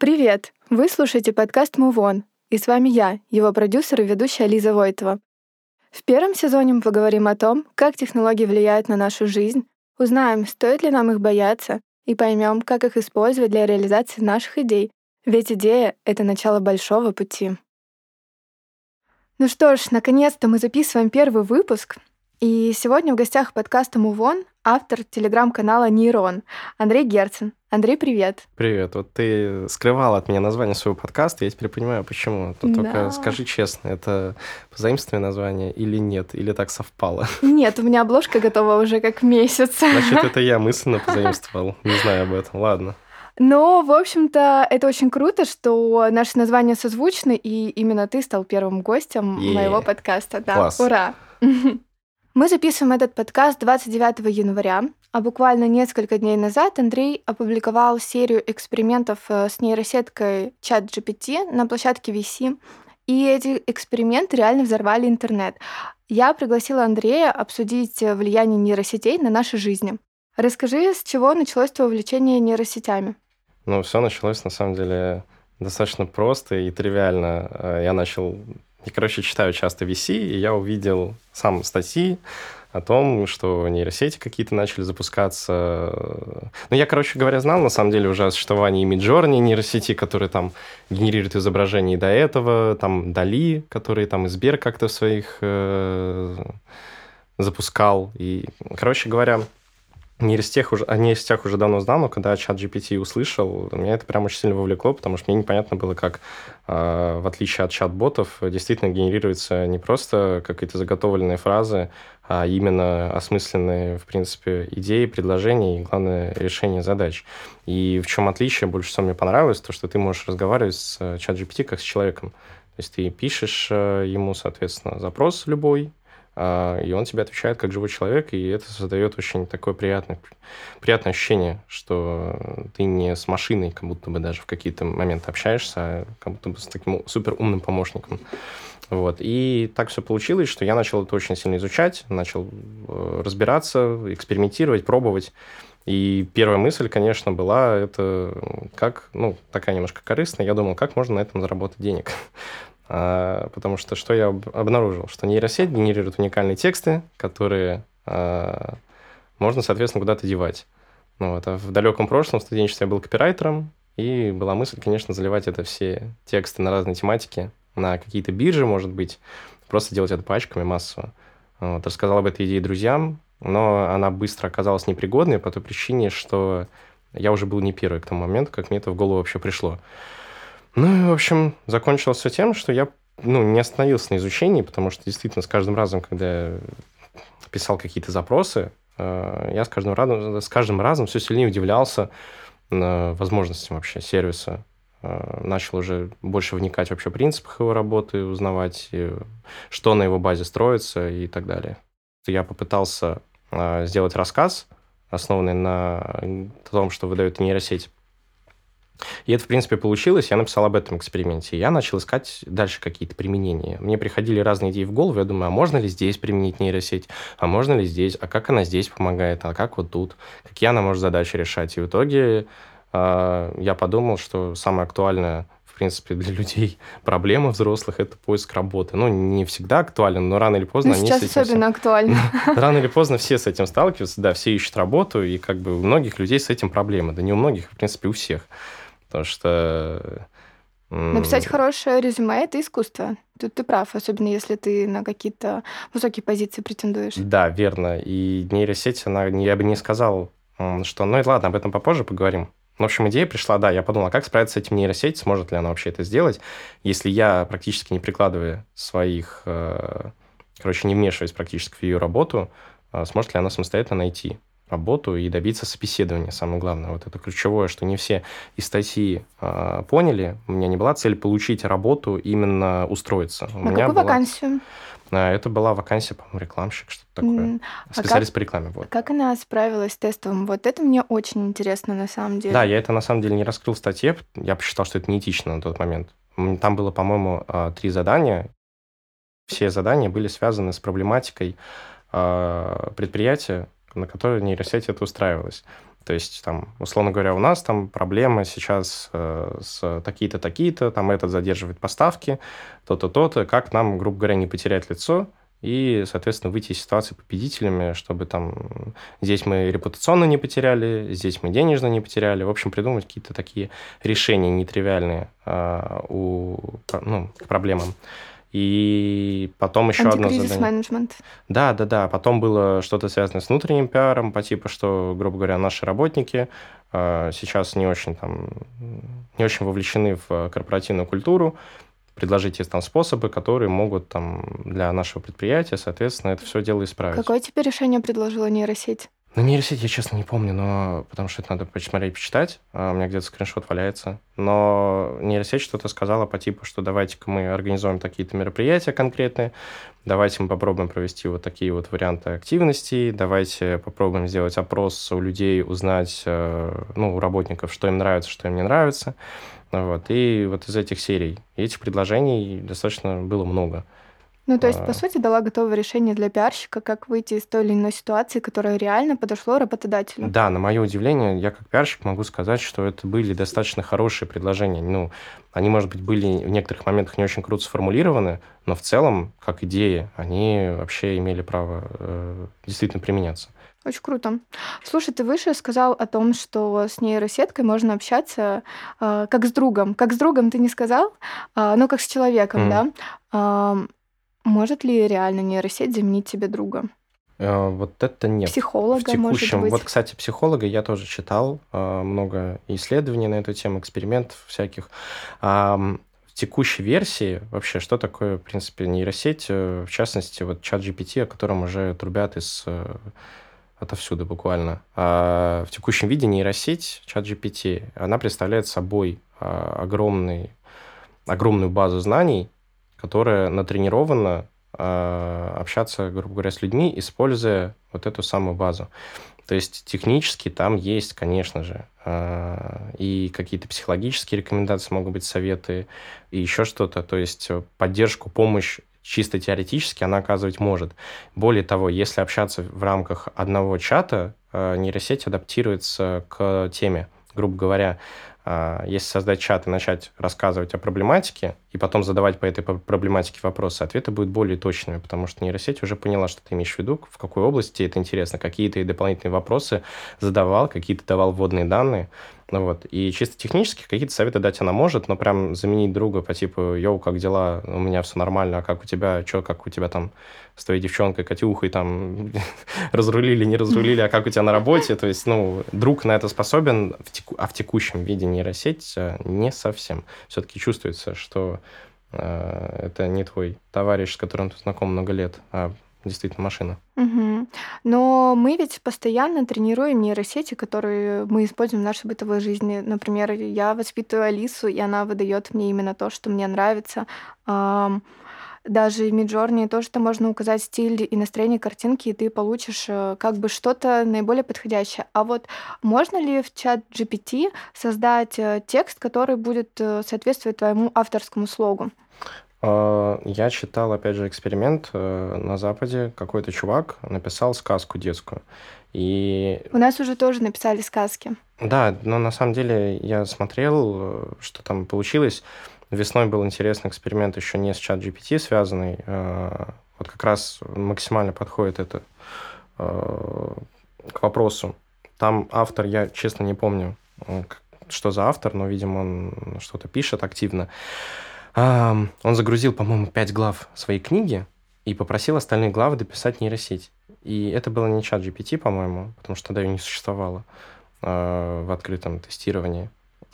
Привет! Вы слушаете подкаст Move On, и с вами я, его продюсер и ведущая Лиза Войтова. В первом сезоне мы поговорим о том, как технологии влияют на нашу жизнь, узнаем, стоит ли нам их бояться, и поймем, как их использовать для реализации наших идей, ведь идея — это начало большого пути. Ну что ж, наконец-то мы записываем первый выпуск, и сегодня в гостях подкаста On автор телеграм-канала Нейрон Андрей Герцен. Андрей, привет. Привет. Вот ты скрывал от меня название своего подкаста, я теперь понимаю, почему. Тут Да. только скажи честно, это позаимствованное название или нет, или так совпало? Нет, у меня обложка готова уже как месяц. Значит, это я мысленно позаимствовал. Не знаю об этом. Ладно. Но, в общем-то, это очень круто, что наши названия созвучны, и именно ты стал первым гостем моего подкаста. Да, Класс. ура! Мы записываем этот подкаст 29 января, а буквально несколько дней назад Андрей опубликовал серию экспериментов э, с нейросеткой ChatGPT на площадке VC, и эти эксперименты реально взорвали интернет. Я пригласила Андрея обсудить э, влияние нейросетей на наши жизни. Расскажи, с чего началось твое увлечение нейросетями? Ну, все началось, на самом деле, достаточно просто и тривиально. Э, Я начал... Я, короче, читаю часто VC, и я увидел сам статьи о том, что нейросети какие-то начали запускаться. Ну, я, короче говоря, знал, на самом деле, уже о существовании Midjourney нейросети, которые там генерируют изображения и до этого, там Дали, которые там и Сбер как-то своих э, запускал. И, короче говоря, нейросетях уже, о нейросетях уже давно знал, но когда чат GPT услышал, меня это прям очень сильно вовлекло, потому что мне непонятно было, как, э, в отличие от чат-ботов, действительно генерируются не просто какие-то заготовленные фразы, а именно осмысленные, в принципе, идеи, предложения и, главное, решение задач. И в чем отличие больше всего мне понравилось, то, что ты можешь разговаривать с э, чат GPT как с человеком. То есть ты пишешь э, ему, соответственно, запрос любой, и он тебе отвечает как живой человек, и это создает очень такое приятное, приятное ощущение, что ты не с машиной, как будто бы даже в какие-то моменты общаешься, а как будто бы с таким супер умным помощником. Вот. И так все получилось, что я начал это очень сильно изучать, начал э, разбираться, экспериментировать, пробовать. И первая мысль, конечно, была, это как, ну, такая немножко корыстная, я думал, как можно на этом заработать денег. А, потому что что я об- обнаружил? Что нейросеть генерирует уникальные тексты, которые а, можно, соответственно, куда-то девать. Ну, вот. А в далеком прошлом в студенчестве я был копирайтером, и была мысль, конечно, заливать это все тексты на разные тематики, на какие-то биржи, может быть, просто делать это пачками массово. Вот. Рассказал об этой идее друзьям, но она быстро оказалась непригодной по той причине, что я уже был не первый к тому моменту, как мне это в голову вообще пришло. Ну и, в общем, закончилось все тем, что я ну, не остановился на изучении, потому что действительно с каждым разом, когда я писал какие-то запросы, э, я с каждым разом, с каждым разом все сильнее удивлялся э, возможностям вообще сервиса. Э, Начал уже больше вникать вообще в принципах его работы, узнавать, что на его базе строится и так далее. Я попытался сделать рассказ, основанный на том, что выдает нейросеть. И это, в принципе, получилось. Я написал об этом эксперименте. Я начал искать дальше какие-то применения. Мне приходили разные идеи в голову. Я думаю, а можно ли здесь применить нейросеть? А можно ли здесь? А как она здесь помогает? А как вот тут? Какие она может задачи решать? И в итоге э, я подумал, что самое актуальное в принципе, для людей проблема взрослых – это поиск работы. Ну, не всегда актуален, но рано или поздно Ну, они сейчас с этим... особенно актуально. Рано или поздно все с этим сталкиваются, да, все ищут работу, и как бы у многих людей с этим проблемы. Да не у многих, в принципе, у всех. Потому что... Написать хорошее резюме — это искусство. Тут ты прав, особенно если ты на какие-то высокие позиции претендуешь. Да, верно. И нейросеть, она, я бы не сказал, что... Ну и ладно, об этом попозже поговорим. В общем, идея пришла, да, я подумал, а как справиться с этим нейросеть, сможет ли она вообще это сделать, если я практически не прикладывая своих, э, короче, не вмешиваясь практически в ее работу, э, сможет ли она самостоятельно найти работу и добиться собеседования, самое главное. Вот это ключевое, что не все из статьи э, поняли. У меня не была цель получить работу, именно устроиться. У На меня какую была- вакансию? А, Это была вакансия, по-моему, рекламщик, что-то такое. М, а Специалист по рекламе, вот. Как она справилась с тестовым? Вот это мне очень интересно на самом деле. Да, я это на самом деле не раскрыл в статье. Я посчитал, что это неэтично на тот момент. Там было, по-моему, а, три задания. Все задания были связаны с проблематикой предприятия, на которое нейросеть это устраивалась. То есть, там, условно говоря, у нас там проблемы сейчас э, с такие-то, такие-то, там этот задерживает поставки, то-то, то-то, как нам, грубо говоря, не потерять лицо, и, соответственно, выйти из ситуации победителями, чтобы там здесь мы репутационно не потеряли, здесь мы денежно не потеряли. В общем, придумать какие-то такие решения нетривиальные э, у, ну, к проблемам. И потом еще одно задание. менеджмент. Да, да, да. Потом было что-то связанное с внутренним пиаром, по типу, что, грубо говоря, наши работники э, сейчас не очень там не очень вовлечены в корпоративную культуру, предложить есть там способы, которые могут там для нашего предприятия, соответственно, это все дело исправить. Какое тебе решение предложила нейросеть? На нейросеть я, честно, не помню, но потому что это надо посмотреть, почитать. А у меня где-то скриншот валяется. Но нейросеть что-то сказала по типу, что давайте-ка мы организуем такие-то мероприятия конкретные, давайте мы попробуем провести вот такие вот варианты активностей, давайте попробуем сделать опрос у людей, узнать, э, ну, у работников, что им нравится, что им не нравится. Вот. И вот из этих серий, этих предложений достаточно было много. Ну, то есть, по а. сути, дала готовое решение для пиарщика, как выйти из той или иной ситуации, которая реально подошло работодателю. Да, на мое удивление, я как пиарщик могу сказать, что это были достаточно хорошие предложения. Ну, они, может быть, были в некоторых моментах не очень круто сформулированы, но в целом, как идеи, они вообще имели право э, действительно применяться. Очень круто. Слушай, ты выше сказал о том, что с нейросеткой можно общаться э, как с другом. Как с другом ты не сказал, э, но как с человеком, mm. да? Э, может ли реально нейросеть заменить тебе друга? Э, вот это нет. Психолога, в текущем, может быть? Вот, кстати, психолога я тоже читал, э, много исследований на эту тему, экспериментов всяких. В текущей версии вообще, что такое, в принципе, нейросеть, э, в частности, вот чат GPT, о котором уже трубят из отовсюду буквально. А в текущем виде нейросеть, чат GPT, она представляет собой а, огромный, огромную базу знаний, которая натренирована а, общаться, грубо говоря, с людьми, используя вот эту самую базу. То есть технически там есть, конечно же, а, и какие-то психологические рекомендации могут быть, советы, и еще что-то. То есть поддержку, помощь чисто теоретически она оказывать может. Более того, если общаться в рамках одного чата, а, нейросеть адаптируется к теме. Грубо говоря, если создать чат и начать рассказывать о проблематике, и потом задавать по этой проблематике вопросы, ответы будут более точными, потому что нейросеть уже поняла, что ты имеешь в виду, в какой области это интересно, какие ты дополнительные вопросы задавал, какие ты давал вводные данные. Ну вот. И чисто технически какие-то советы дать она может, но прям заменить друга по типу «Йоу, как дела? У меня все нормально, а как у тебя? Что, как у тебя там с твоей девчонкой, Катюхой там разрулили, не разрулили, а как у тебя на работе?» То есть, ну, друг на это способен, а в текущем виде нейросеть э, не совсем. Все-таки чувствуется, что это не твой товарищ, с которым ты знаком много лет, а действительно машина. Угу. Но мы ведь постоянно тренируем нейросети, которые мы используем в нашей бытовой жизни. Например, я воспитываю Алису, и она выдает мне именно то, что мне нравится. Даже Midjourney тоже там можно указать стиль и настроение картинки, и ты получишь э, как бы что-то наиболее подходящее. А вот можно ли в чат GPT создать э, текст, который будет э, соответствовать твоему авторскому слогу? А, я читал, опять же, эксперимент на Западе. Какой-то чувак написал сказку детскую. И... У нас уже тоже написали сказки. Да, но на самом деле я смотрел, что там получилось. Весной был интересный эксперимент еще не с чат GPT связанный. А, вот как раз максимально подходит это э, к вопросу. Там автор, я честно не помню, что за автор, но, видимо, он что-то пишет активно. Он загрузил, по-моему, пять глав своей книги и попросил остальные главы дописать нейросеть. И это было не чат GPT, по-моему, потому что тогда ее не существовало а, в открытом тестировании.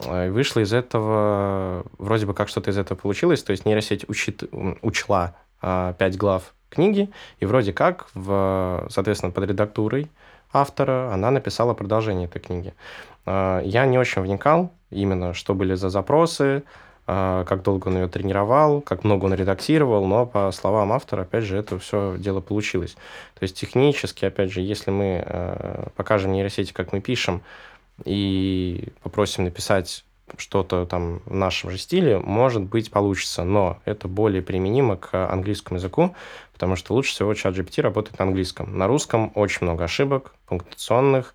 А, вышло из этого, вроде бы как что-то из этого получилось, то есть нейросеть учит, учла а, пять глав книги, и вроде как, в, соответственно, под редактурой автора она написала продолжение этой книги. Я не очень вникал именно, что были за запросы, а, как долго он ее тренировал, как много он редактировал, но по словам автора, опять же, это все дело получилось. То есть технически, опять же, если мы а, покажем нейросети, как мы пишем, и попросим написать что-то там в нашем же стиле, может быть, получится, но это более применимо к английскому языку, потому что лучше всего чат GPT работает на английском. На русском очень много ошибок, пунктуационных,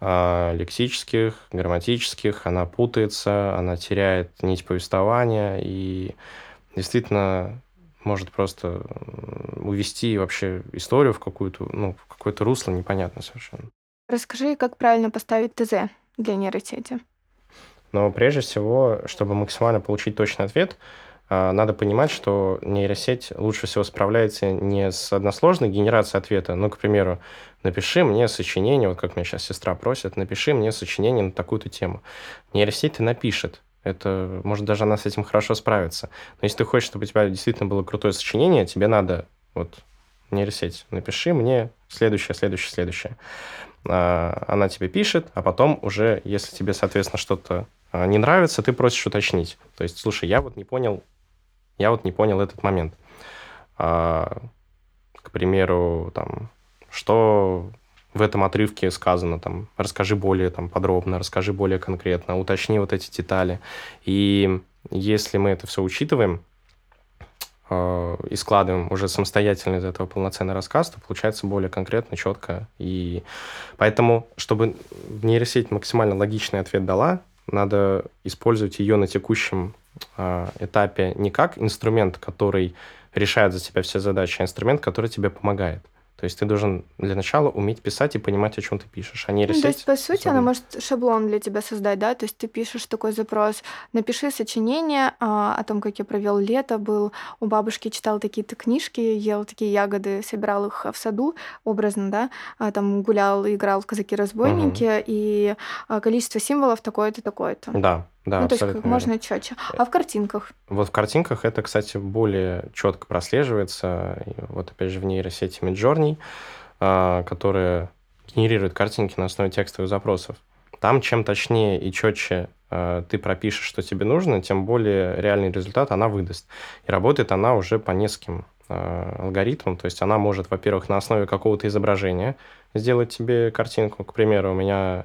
э, лексических, грамматических, она путается, она теряет нить повествования и действительно может просто увести вообще историю в какую-то, ну, в какое-то русло непонятно совершенно. Расскажи, как правильно поставить ТЗ для нейросети. Но прежде всего, чтобы максимально получить точный ответ, а, надо понимать, что нейросеть лучше всего справляется не с односложной генерацией ответа. Ну, к примеру, напиши мне сочинение, вот как меня сейчас сестра просит, напиши мне сочинение на такую-то тему. Нейросеть напишет. Это, может, даже она с этим хорошо справится. Но если ты хочешь, чтобы у тебя действительно было крутое сочинение, тебе надо вот нейросеть, напиши мне следующее, следующее, следующее. А, она тебе пишет, а потом уже, если тебе, соответственно, что-то а, не нравится, ты просишь уточнить. То есть, слушай, я вот не понял, я вот не понял этот момент. А, к примеру, там, что в этом отрывке сказано, там, расскажи более там, подробно, расскажи более конкретно, уточни вот эти детали. И если мы это все учитываем, и складываем уже самостоятельно из этого полноценный рассказ, то получается более конкретно, четко. И поэтому, чтобы нейросеть максимально логичный ответ дала, надо использовать ее на текущем э, этапе не как инструмент, который решает за тебя все задачи, а инструмент, который тебе помогает. То есть ты должен для начала уметь писать и понимать, о чем ты пишешь. А нейросеть... Ну, то есть, по сути, она может шаблон для тебя создать, да? То есть ты пишешь такой запрос, напиши сочинение а, о том, как я провел лето, был у бабушки, читал такие-то книжки, ел такие ягоды, собирал их в саду, образно, да? А, там гулял, играл в казаки-разбойники, угу. и а, количество символов такое-то, такое-то. Да, да, ну, то есть как можно четче. А в картинках? Вот в картинках это, кстати, более четко прослеживается. вот опять же в нейросети Midjourney, а, которая генерирует картинки на основе текстовых запросов. Там чем точнее и четче а, ты пропишешь, что тебе нужно, тем более реальный результат она выдаст. И работает она уже по нескольким а, алгоритмам. То есть она может, во-первых, на основе какого-то изображения сделать тебе картинку. К примеру, у меня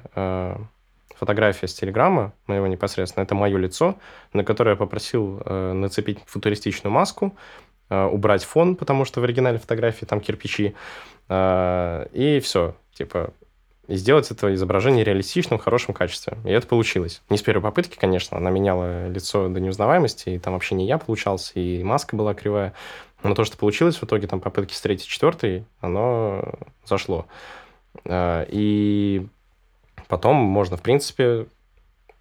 фотография с Телеграма, моего непосредственно, это мое лицо, на которое я попросил э, нацепить футуристичную маску, э, убрать фон, потому что в оригинале фотографии там кирпичи, э, и все, типа, и сделать это изображение реалистичным, в хорошем качестве. И это получилось. Не с первой попытки, конечно, она меняла лицо до неузнаваемости, и там вообще не я получался, и маска была кривая. Но то, что получилось в итоге, там попытки с третьей, четвертой, оно зашло. Э, и Потом можно, в принципе,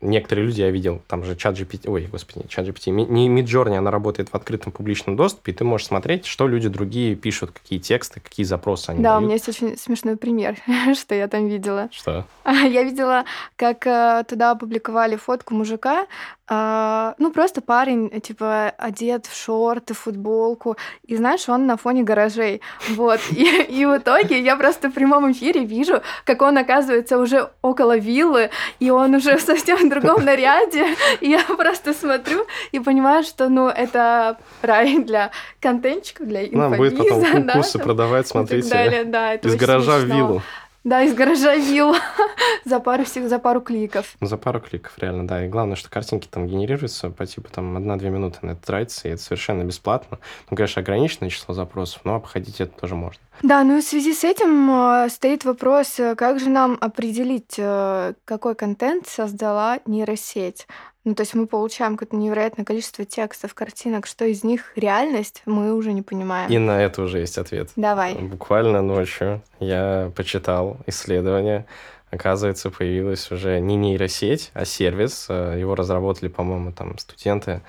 некоторые люди я видел, там же чат GPT, ой, господи, чат GPT, не Midjourney, она работает в открытом публичном доступе, и ты можешь смотреть, что люди другие пишут, какие тексты, какие запросы они Да, дают. у меня есть очень смешной пример, что я там видела. Что? Я видела, как э, туда опубликовали фотку мужика, а, ну, просто парень, типа, одет в шорты, футболку, и, знаешь, он на фоне гаражей, вот. И, и в итоге я просто в прямом эфире вижу, как он оказывается уже около виллы, и он уже в совсем другом наряде, и я просто смотрю и понимаю, что, ну, это рай для контентчика, для инфобиза. Нам будет потом курсы да, продавать, смотрите, далее. Да, из гаража смешно. в виллу. Да, из гаража вилл за пару, за пару кликов. За пару кликов, реально, да. И главное, что картинки там генерируются по типу там 1-2 минуты на это тратится, и это совершенно бесплатно. Ну, конечно, ограниченное число запросов, но обходить это тоже можно. Да, ну и в связи с этим э, стоит вопрос, э, как же нам определить, э, какой контент создала нейросеть? Ну, то есть мы получаем какое-то невероятное количество текстов, картинок, что из них реальность, мы уже не понимаем. И на это уже есть ответ. Давай. Буквально ночью я почитал исследование. Оказывается, появилась уже не нейросеть, а сервис. Его разработали, по-моему, там студенты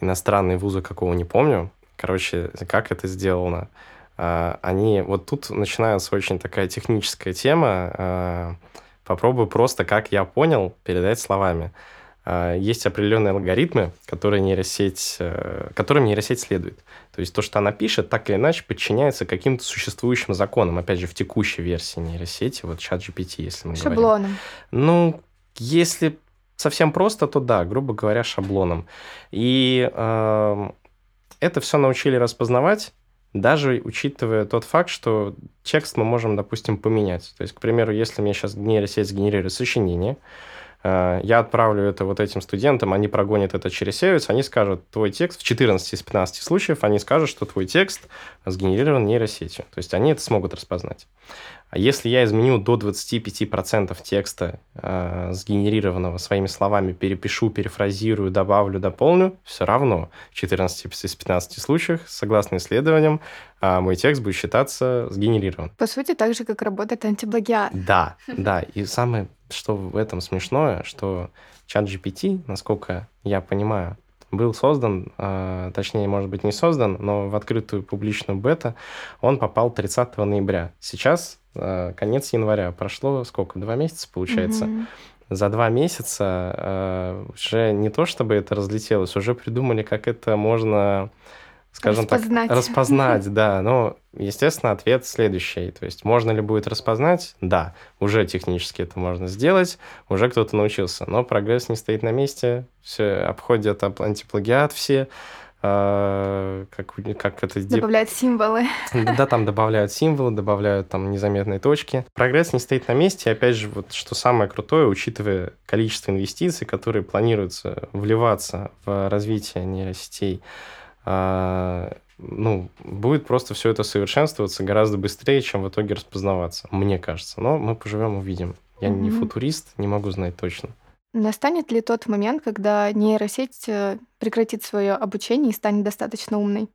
иностранные вузы, какого не помню. Короче, как это сделано? А, они... Вот тут начинается очень такая техническая тема. А, попробую просто, как я понял, передать словами. А, есть определенные алгоритмы, которые нейросеть, э, которым нейросеть следует. То есть то, что она пишет, так или иначе подчиняется каким-то существующим законам. Опять же, в текущей версии нейросети, вот чат GPT, если мы Шаблоном. говорим. Ну, если совсем просто, то да, грубо говоря, шаблоном. И э, это все научили распознавать, даже учитывая тот факт, что текст мы можем, допустим, поменять. То есть, к примеру, если мне сейчас нейросеть сгенерирует сочинение, я отправлю это вот этим студентам, они прогонят это через сервис, они скажут, твой текст в 14 из 15 случаев, они скажут, что твой текст сгенерирован нейросетью. То есть они это смогут распознать. А если я изменю до 25% текста, э, сгенерированного своими словами, перепишу, перефразирую, добавлю, дополню, все равно в 14 из 15 случаях, согласно исследованиям, э, мой текст будет считаться сгенерирован. По сути, так же, как работает антиплагиат. Да, да. И самое, что в этом смешное, что чат GPT, насколько я понимаю, был создан, э, точнее, может быть, не создан, но в открытую публичную бета он попал 30 ноября. Сейчас э, конец января. Прошло сколько? Два месяца, получается? Mm-hmm. За два месяца э, уже не то, чтобы это разлетелось, уже придумали, как это можно скажем распознать. так, распознать, да. Но, естественно, ответ следующий. То есть, можно ли будет распознать? Да, уже технически это можно сделать, уже кто-то научился. Но прогресс не стоит на месте, все обходят антиплагиат все, а, как, как это... Добавляют символы. Да, там добавляют символы, добавляют там незаметные точки. Прогресс не стоит на месте. И опять же, вот что самое крутое, учитывая количество инвестиций, которые планируются вливаться в развитие нейросетей, ну, будет просто все это совершенствоваться гораздо быстрее, чем в итоге распознаваться, мне кажется. Но мы поживем, увидим. Я mm-hmm. не футурист, не могу знать точно. Настанет ли тот момент, когда нейросеть э, прекратит свое обучение и станет достаточно умной?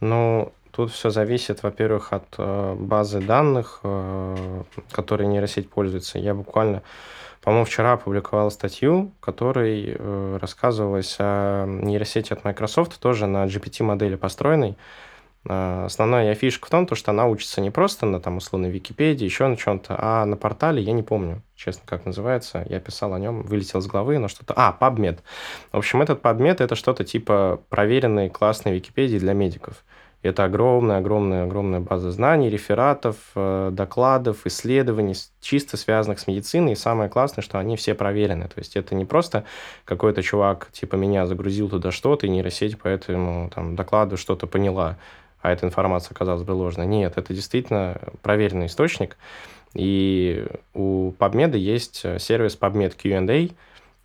Ну, тут все зависит, во-первых, от э, базы данных, э, которой нейросеть пользуется. Я буквально по-моему, вчера опубликовал статью, в которой э, рассказывалось о нейросети от Microsoft, тоже на GPT-модели построенной. Основная фишка в том, то, что она учится не просто на там, условной Википедии, еще на чем-то, а на портале, я не помню, честно, как называется. Я писал о нем, вылетел с головы, но что-то... А, PubMed. В общем, этот PubMed — это что-то типа проверенной классной Википедии для медиков. Это огромная-огромная-огромная база знаний, рефератов, э, докладов, исследований, чисто связанных с медициной. И самое классное, что они все проверены. То есть это не просто какой-то чувак типа меня загрузил туда что-то, и нейросеть по этому там, докладу что-то поняла, а эта информация оказалась бы ложной. Нет, это действительно проверенный источник. И у PubMed есть сервис PubMed Q&A,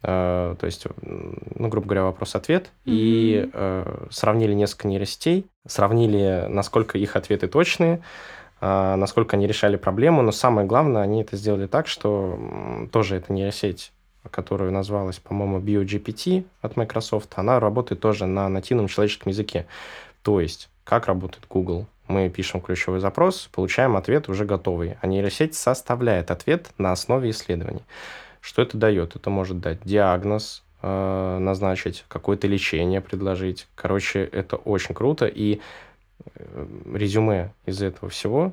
то есть, ну, грубо говоря, вопрос-ответ, mm-hmm. и uh, сравнили несколько нейросетей, сравнили, насколько их ответы точные, uh, насколько они решали проблему, но самое главное, они это сделали так, что тоже эта нейросеть, которую назвалась, по-моему, BioGPT от Microsoft, она работает тоже на нативном человеческом языке. То есть, как работает Google? Мы пишем ключевой запрос, получаем ответ уже готовый, а нейросеть составляет ответ на основе исследований. Что это дает? Это может дать диагноз, э, назначить, какое-то лечение предложить. Короче, это очень круто. И э, резюме из этого всего,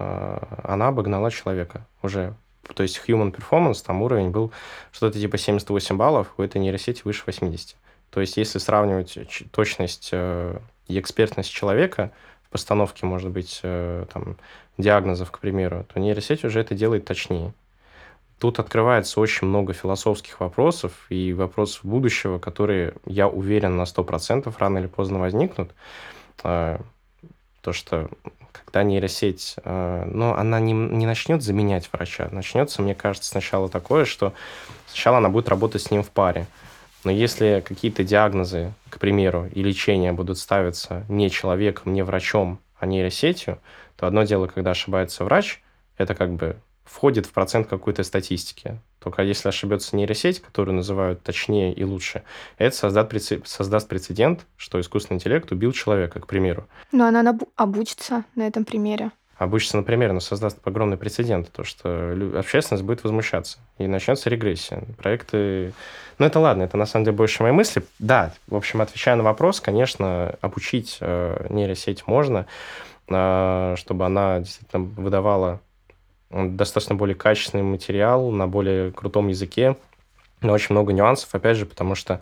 э, она обогнала человека уже. То есть human performance, там уровень был что-то типа 78 баллов, у этой нейросети выше 80. То есть если сравнивать точность и экспертность человека в постановке, может быть, там, диагнозов, к примеру, то нейросеть уже это делает точнее. Тут открывается очень много философских вопросов и вопросов будущего, которые, я уверен, на 100% рано или поздно возникнут. А, то, что когда нейросеть, а, ну, она не, не начнет заменять врача, начнется, мне кажется, сначала такое, что сначала она будет работать с ним в паре. Но если какие-то диагнозы, к примеру, и лечения будут ставиться не человеком, не врачом, а нейросетью, то одно дело, когда ошибается врач, это как бы входит в процент какой-то статистики. Только если ошибется нейросеть, которую называют точнее и лучше, это создаст, прецедент, создаст прецедент, что искусственный интеллект убил человека, к примеру. Но она обучится на этом примере. Обучится на примере, но создаст огромный прецедент, то что общественность будет возмущаться, и начнется регрессия. Проекты... Ну, это ладно, это на самом деле больше мои мысли. Да, в общем, отвечая на вопрос, конечно, обучить э, нейросеть можно, э, чтобы она действительно выдавала достаточно более качественный материал на более крутом языке, но очень много нюансов, опять же, потому что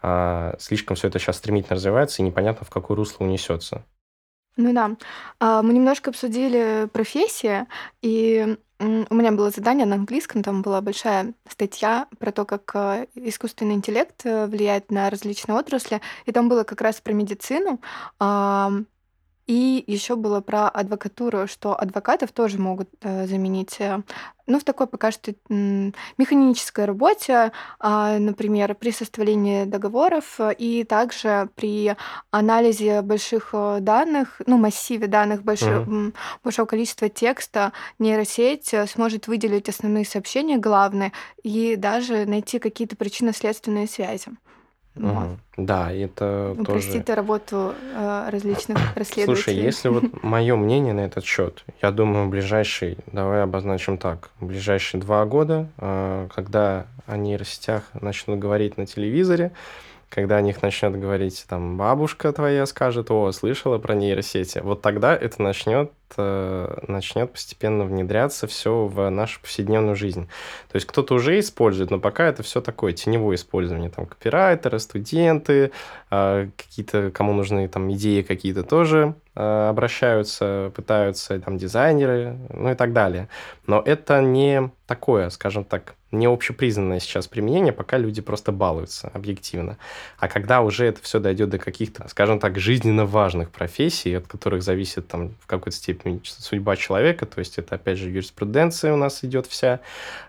а, слишком все это сейчас стремительно развивается, и непонятно, в какое русло унесется. Ну да. А, мы немножко обсудили профессии, и у меня было задание на английском, там была большая статья про то, как а, искусственный интеллект э, влияет на различные отрасли, и там было как раз про медицину. И еще было про адвокатуру, что адвокатов тоже могут э, заменить э, ну, в такой пока что механической работе, а, например, при составлении договоров и также при анализе больших э, данных, ну, массиве данных больших, Мгм. большого количества текста, нейросеть э, сможет выделить основные сообщения главные и даже найти какие-то причинно-следственные связи. Вот. Да, это Упростит тоже... работу э, различных Слушай, если вот мое мнение на этот счет, я думаю, ближайший, давай обозначим так, ближайшие два года, э, когда о нейросетях начнут говорить на телевизоре, когда о них начнет говорить там бабушка твоя скажет, о, слышала про нейросети, вот тогда это начнет э, начнет постепенно внедряться все в нашу повседневную жизнь. То есть кто-то уже использует, но пока это все такое теневое использование. Там копирайтеры, студенты, э, какие-то, кому нужны там идеи какие-то тоже э, обращаются, пытаются, там дизайнеры, ну и так далее. Но это не такое, скажем так, не общепризнанное сейчас применение, пока люди просто балуются объективно. А когда уже это все дойдет до каких-то, скажем так, жизненно важных профессий, от которых зависит там в какой-то степени судьба человека, то есть это опять же юриспруденция у нас идет вся,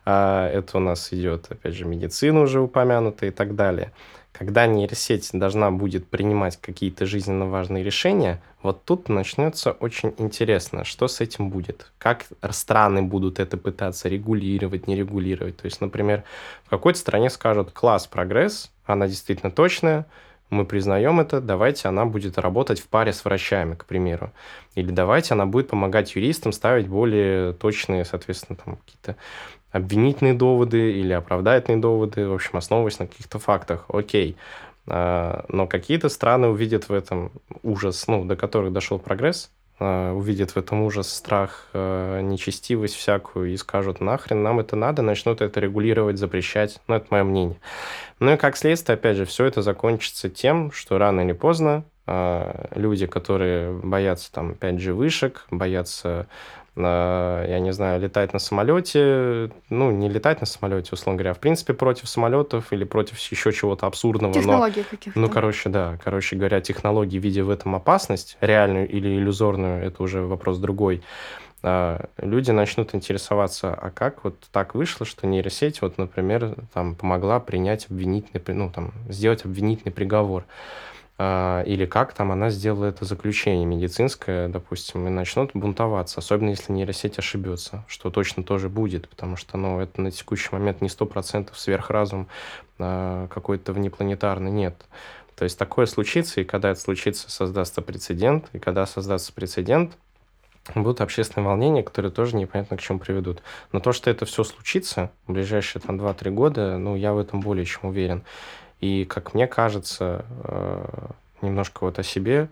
а это у нас идет опять же медицина уже упомянутая и так далее когда нейросеть должна будет принимать какие-то жизненно важные решения, вот тут начнется очень интересно, что с этим будет, как страны будут это пытаться регулировать, не регулировать. То есть, например, в какой-то стране скажут, класс, прогресс, она действительно точная, мы признаем это, давайте она будет работать в паре с врачами, к примеру. Или давайте она будет помогать юристам ставить более точные, соответственно, там какие-то обвинительные доводы или оправдательные доводы, в общем, основываясь на каких-то фактах. Окей. А, но какие-то страны увидят в этом ужас, ну, до которых дошел прогресс, увидят в этом ужас, страх, а, нечестивость всякую и скажут, нахрен нам это надо, начнут это регулировать, запрещать. Ну, это мое мнение. Ну и как следствие, опять же, все это закончится тем, что рано или поздно люди, которые боятся там 5G вышек, боятся я не знаю, летать на самолете, ну, не летать на самолете, условно говоря, а в принципе против самолетов или против еще чего-то абсурдного. Технологии каких-то. Ну, короче, да, короче говоря, технологии, видя в этом опасность, реальную или иллюзорную, это уже вопрос другой, а, люди начнут интересоваться, а как вот так вышло, что нейросеть, вот, например, там, помогла принять обвинительный, ну, там, сделать обвинительный приговор. А, или как там она сделала это заключение медицинское, допустим, и начнут бунтоваться, особенно если нейросеть ошибется, что точно тоже будет, потому что ну, это на текущий момент не сто процентов сверхразум а какой-то внепланетарный, нет. То есть такое случится, и когда это случится, создастся прецедент, и когда создастся прецедент, будут общественные волнения, которые тоже непонятно к чему приведут. Но то, что это все случится в ближайшие там 2-3 года, ну, я в этом более чем уверен. И, как мне кажется, э, немножко вот о себе,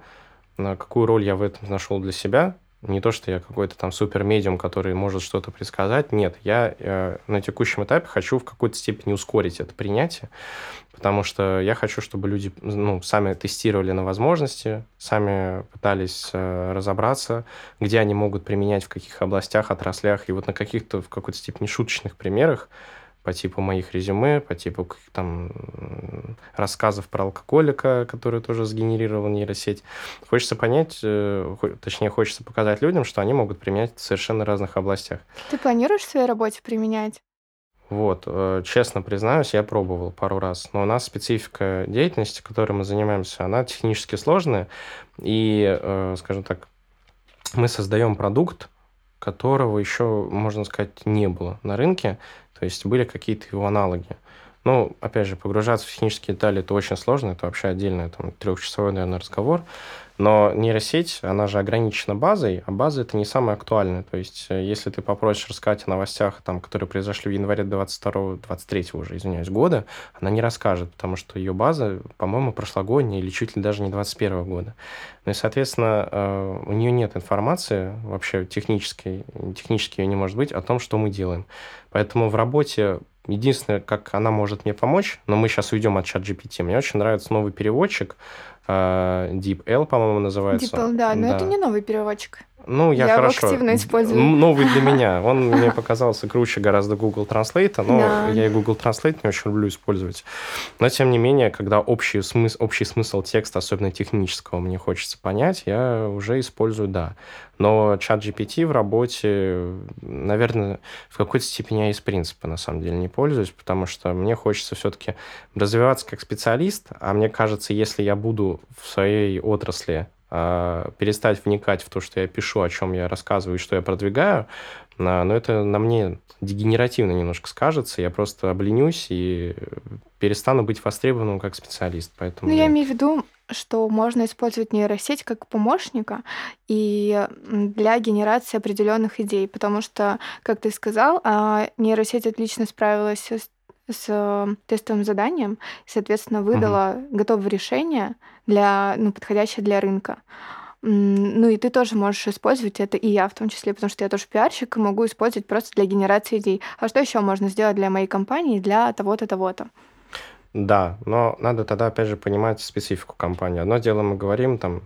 какую роль я в этом нашел для себя. Не то, что я какой-то там супер медиум, который может что-то предсказать. Нет, я э, на текущем этапе хочу в какой-то степени ускорить это принятие, потому что я хочу, чтобы люди ну, сами тестировали на возможности, сами пытались э, разобраться, где они могут применять, в каких областях, отраслях, и вот на каких-то в какой-то степени шуточных примерах по типу моих резюме, по типу там рассказов про алкоголика, которые тоже сгенерировала нейросеть. Хочется понять, э, точнее, хочется показать людям, что они могут применять в совершенно разных областях. Ты планируешь в своей работе применять? Вот, э, честно признаюсь, я пробовал пару раз, но у нас специфика деятельности, которой мы занимаемся, она технически сложная, и, э, скажем так, мы создаем продукт, которого еще, можно сказать, не было на рынке. То есть были какие-то его аналоги. Ну, опять же, погружаться в технические детали это очень сложно, это вообще отдельный там трехчасовой, наверное, разговор. Но нейросеть, она же ограничена базой, а база это не самое актуальное. То есть, э, если ты попросишь рассказать о новостях, там, которые произошли в январе 22 23 уже, извиняюсь, года, она не расскажет, потому что ее база, по-моему, прошлогодняя или чуть ли даже не 21 года. Ну и, соответственно, э, у нее нет информации вообще технической, технически ее не может быть о том, что мы делаем. Поэтому в работе единственное, как она может мне помочь, но мы сейчас уйдем от чат GPT, мне очень нравится новый переводчик, а, DeepL, по-моему, называется. DeepL, да, но да. это не новый переводчик. Ну, я, Я его хорошо. активно использую. Новый для меня. Он мне показался круче гораздо Google Translate, но Да. я и Google Translate не очень люблю использовать. Но, тем не менее, когда общий, смыс- общий смысл текста, особенно технического, мне хочется понять, я уже использую, да. Но чат GPT в работе, наверное, в какой-то степени я из принципа, на самом деле, не пользуюсь, потому что мне хочется все-таки развиваться как специалист, а мне кажется, если я буду в своей отрасли перестать вникать в то, что я пишу, о чем я рассказываю и что я продвигаю, а, но это на мне дегенеративно немножко скажется, я просто обленюсь и перестану быть востребованным как специалист. Поэтому Ну, я имею в виду, что можно использовать нейросеть как помощника и для генерации определенных идей, потому что, как ты сказал, а, нейросеть отлично справилась с, с, э, тестовым заданием, соответственно, выдала готовое решение для, ну, подходящее для рынка. Ну и ты тоже можешь использовать это, и я в том числе, потому что я тоже пиарщик и могу использовать просто для генерации идей. А что еще можно сделать для моей компании, для того-то, того-то? Да, но надо тогда, опять же, понимать специфику компании. Одно дело мы говорим, там,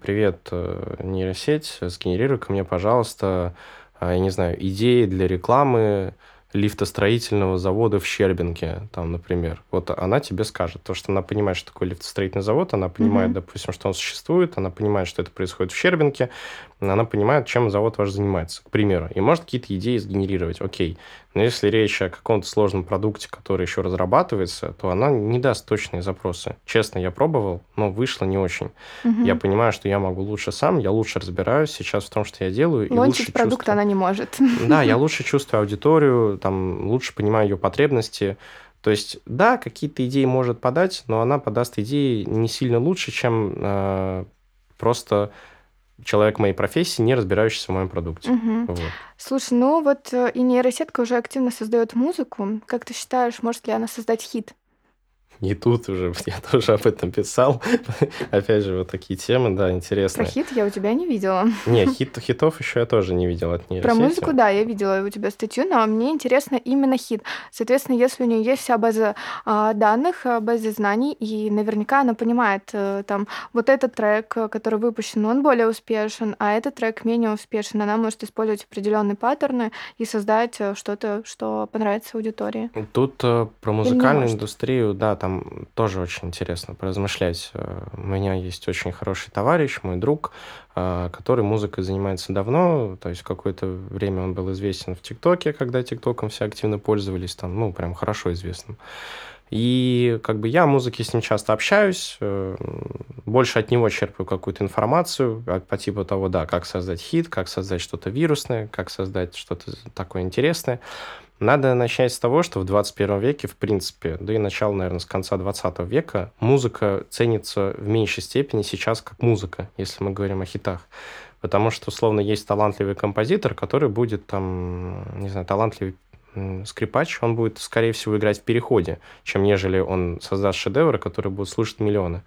привет, э, нейросеть, сгенерируй ко мне, пожалуйста, а, я не знаю, идеи для рекламы лифтостроительного завода в Щербинке, там, например. Вот она тебе скажет, то, что она понимает, что такое лифтостроительный завод, она понимает, Мгм. допустим, что он существует, она понимает, что это происходит в Щербинке, она понимает, чем завод ваш занимается, к примеру, и может какие-то идеи сгенерировать. Окей, но если речь о каком-то сложном продукте, который еще разрабатывается, то она не даст точные запросы. Честно, я пробовал, но вышло не очень. Мгм. Я понимаю, что я могу лучше сам, я лучше разбираюсь сейчас в том, что я делаю, и лучше Лончить продукт чувствую- она не может. Да, я лучше чувствую аудиторию, там, лучше понимаю ее потребности. То есть, да, какие-то идеи может подать, но она подаст идеи не сильно лучше, чем э, просто человек моей профессии, не разбирающийся в моем продукте. Мгм. Вот. Слушай, ну вот э, и нейросетка уже активно создает музыку. Как ты считаешь, может ли она создать хит? И тут уже я тоже об этом писал. Опять же, вот такие темы, да, Про интересные. хит я у тебя не видела. Не, хит, хитов еще я тоже не видел от Про нейросети. музыку, да, я видела у тебя статью, но мне интересно именно хит. Соответственно, если у нее есть вся база а, данных, а, база знаний, и наверняка она понимает, э, там, вот этот трек, э, который выпущен, он более успешен, а этот трек менее успешен, она может использовать определенные паттерны и создать э, что-то, что понравится аудитории. Тут э, про не музыкальную индустрию, да, там тоже очень интересно поразмышлять. Э, У меня есть очень хороший товарищ, мой друг, э, который музыкой занимается давно, то есть какое-то время он был известен в ТикТоке, когда ТикТоком все активно пользовались, там, ну, прям хорошо известным. И как бы я о музыке с ним часто общаюсь, э, больше от него черпаю какую-то информацию а, по типу того, да, как создать хит, как создать что-то вирусное, как создать что-то такое интересное. Надо начать с того, что в 21 веке, в принципе, да и начало, наверное, с конца 20 века, музыка ценится в меньшей степени сейчас как музыка, если мы говорим о хитах. Потому что, условно, есть талантливый композитор, который будет там, не знаю, талантливый скрипач, он будет, скорее всего, играть в переходе, чем нежели он создаст шедевры, которые будут слушать миллионы.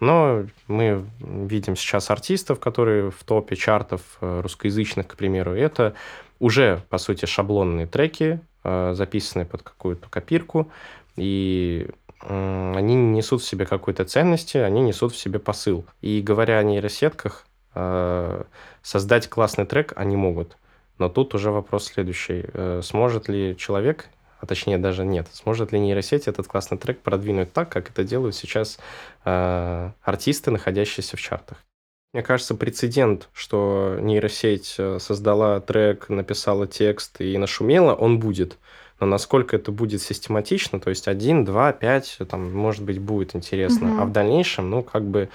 Но мы видим сейчас артистов, которые в топе чартов э, русскоязычных, к примеру. Это уже, по сути, шаблонные треки, э, записанные под какую-то копирку, и они не несут в себе какой-то ценности, они несут в себе посыл. И говоря о нейросетках, э, создать классный трек они могут. Но тут уже вопрос следующий. Э, Сможет ли человек, а точнее даже нет, сможет ли нейросеть этот классный трек продвинуть так, как это делают сейчас э, артисты, находящиеся в чартах? Мне кажется, прецедент, что нейросеть э, создала трек, написала текст и нашумела, он будет. Но насколько это будет систематично, то есть один, два, пять, там, может быть, будет интересно. Мгм. А в дальнейшем, ну, как бы э,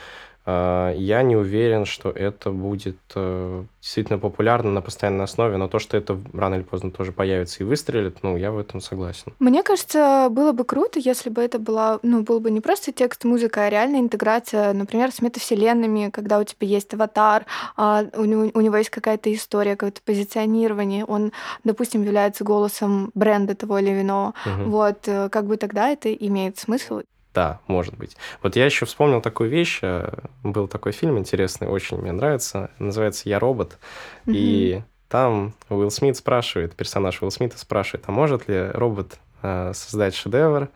я не уверен, что это будет э, действительно популярно на постоянной основе, но то, что это рано или поздно тоже появится и выстрелит, ну, я в этом согласен. Мне кажется, было бы круто, если бы это была, ну, был бы не просто текст, музыка, а реальная интеграция, например, с метавселенными, когда у тебя есть аватар, а у него, у него есть какая-то история, какое-то позиционирование, он, допустим, является голосом бренда того или иного. Мгм. Вот, э, как бы тогда это имеет смысл. Да, может быть. Вот я еще вспомнил такую вещь. э, Был такой фильм интересный, очень мне нравится. Называется «Я робот». И там Уилл Смит спрашивает, персонаж Уилл Смита спрашивает, а может ли робот э, создать шедевр,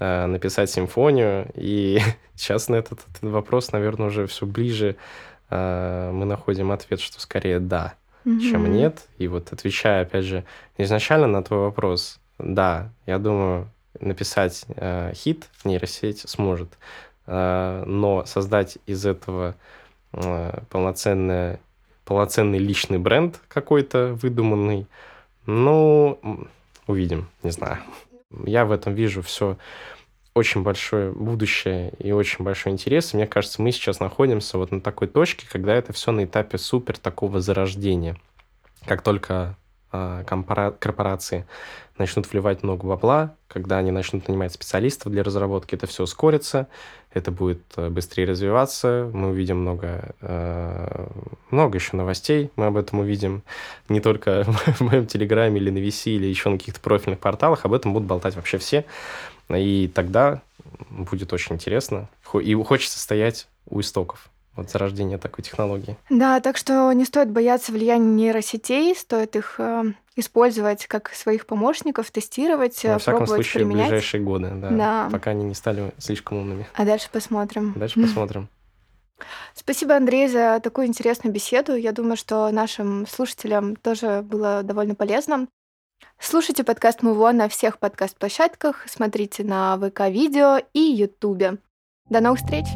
э, написать симфонию? И сейчас на этот, этот вопрос, наверное, уже все ближе э, мы находим ответ, что скорее да, mm-hmm. чем нет. И вот отвечая, опять же, изначально на твой вопрос, да, я думаю, написать э, хит нейросеть сможет, э, но создать из этого э, полноценное, полноценный личный бренд какой-то выдуманный, ну, увидим, не знаю. Я в этом вижу все очень большое будущее и очень большой интерес. И мне кажется, мы сейчас находимся вот на такой точке, когда это все на этапе супер такого зарождения. Как только корпорации начнут вливать много бабла, когда они начнут нанимать специалистов для разработки, это все ускорится, это будет э, быстрее развиваться, мы увидим много, э, много еще новостей, мы об этом увидим. Не только в моем Телеграме или на VC, или еще на каких-то профильных порталах, об этом будут болтать вообще все, и тогда будет очень интересно, и хочется стоять у истоков вот зарождения такой технологии. Да, так что не стоит бояться влияния нейросетей, стоит их э, использовать как своих помощников, тестировать, Во всяком пробовать случае, применять. в ближайшие годы, да, Да. пока они не стали слишком умными. А дальше посмотрим. Дальше посмотрим. Спасибо, Андрей, за такую интересную беседу. Я думаю, что нашим слушателям тоже было довольно полезно. Слушайте подкаст Муво на всех подкаст-площадках, смотрите на ВК-видео и Ютубе. До новых встреч!